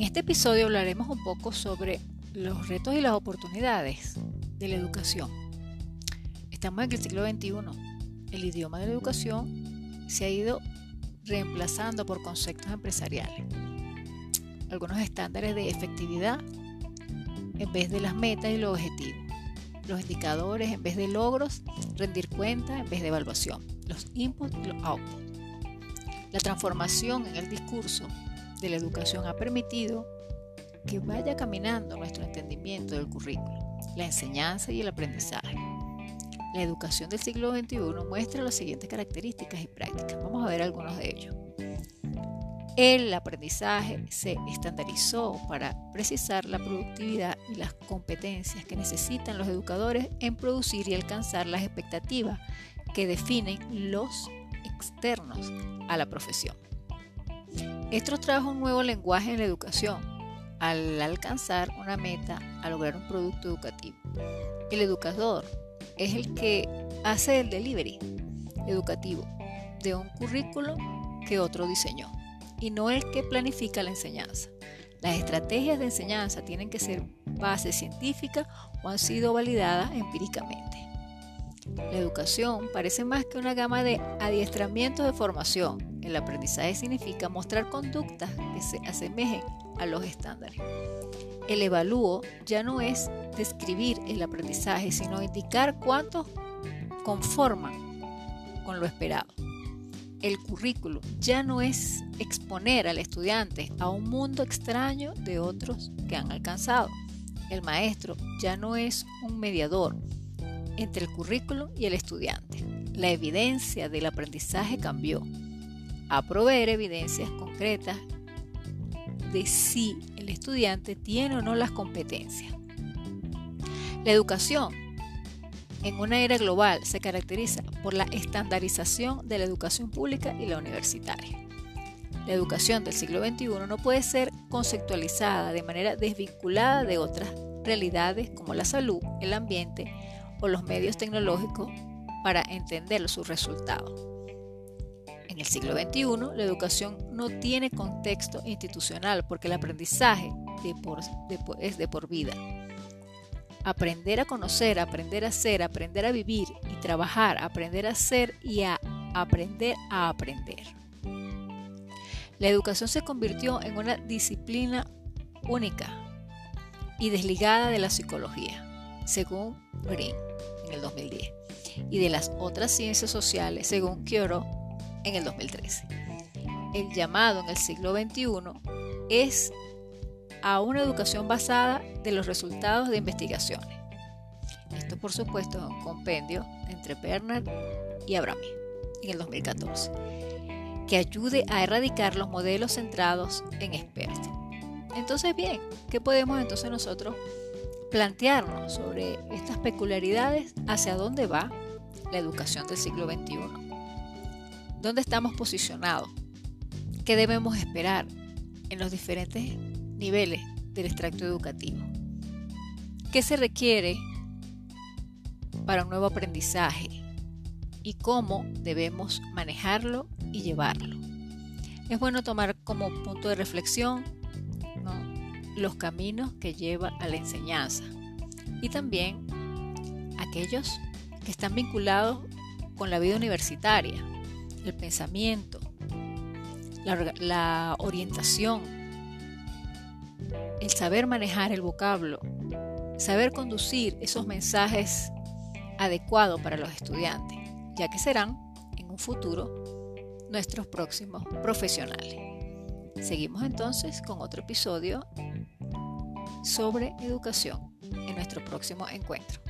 En este episodio hablaremos un poco sobre los retos y las oportunidades de la educación. Estamos en el siglo XXI. El idioma de la educación se ha ido reemplazando por conceptos empresariales. Algunos estándares de efectividad en vez de las metas y los objetivos. Los indicadores en vez de logros, rendir cuenta en vez de evaluación. Los inputs y los outputs. La transformación en el discurso de la educación ha permitido que vaya caminando nuestro entendimiento del currículo, la enseñanza y el aprendizaje. La educación del siglo XXI muestra las siguientes características y prácticas. Vamos a ver algunos de ellos. El aprendizaje se estandarizó para precisar la productividad y las competencias que necesitan los educadores en producir y alcanzar las expectativas que definen los externos a la profesión. Esto trajo un nuevo lenguaje en la educación al alcanzar una meta, a lograr un producto educativo. El educador es el que hace el delivery educativo de un currículo que otro diseñó y no el que planifica la enseñanza. Las estrategias de enseñanza tienen que ser base científica o han sido validadas empíricamente. La educación parece más que una gama de adiestramientos de formación el aprendizaje significa mostrar conductas que se asemejen a los estándares. El evalúo ya no es describir el aprendizaje, sino indicar cuántos conforman con lo esperado. El currículo ya no es exponer al estudiante a un mundo extraño de otros que han alcanzado. El maestro ya no es un mediador entre el currículo y el estudiante. La evidencia del aprendizaje cambió a proveer evidencias concretas de si el estudiante tiene o no las competencias. La educación en una era global se caracteriza por la estandarización de la educación pública y la universitaria. La educación del siglo XXI no puede ser conceptualizada de manera desvinculada de otras realidades como la salud, el ambiente o los medios tecnológicos para entender sus resultados. En el siglo XXI, la educación no tiene contexto institucional porque el aprendizaje es de por vida. Aprender a conocer, aprender a ser, aprender a vivir y trabajar, aprender a ser y a aprender a aprender. La educación se convirtió en una disciplina única y desligada de la psicología, según Green en el 2010, y de las otras ciencias sociales, según Kyoto en el 2013. El llamado en el siglo XXI es a una educación basada de los resultados de investigaciones. Esto por supuesto es un compendio entre Bernard y Abrami en el 2014, que ayude a erradicar los modelos centrados en expertos. Entonces bien, ¿qué podemos entonces nosotros plantearnos sobre estas peculiaridades hacia dónde va la educación del siglo XXI? ¿Dónde estamos posicionados? ¿Qué debemos esperar en los diferentes niveles del extracto educativo? ¿Qué se requiere para un nuevo aprendizaje? ¿Y cómo debemos manejarlo y llevarlo? Es bueno tomar como punto de reflexión los caminos que lleva a la enseñanza y también aquellos que están vinculados con la vida universitaria, el pensamiento, la, orientación, el saber manejar el vocablo, saber conducir esos mensajes adecuados para los estudiantes, ya que serán en un futuro nuestros próximos profesionales. Seguimos entonces con otro episodio sobre educación en nuestro próximo encuentro.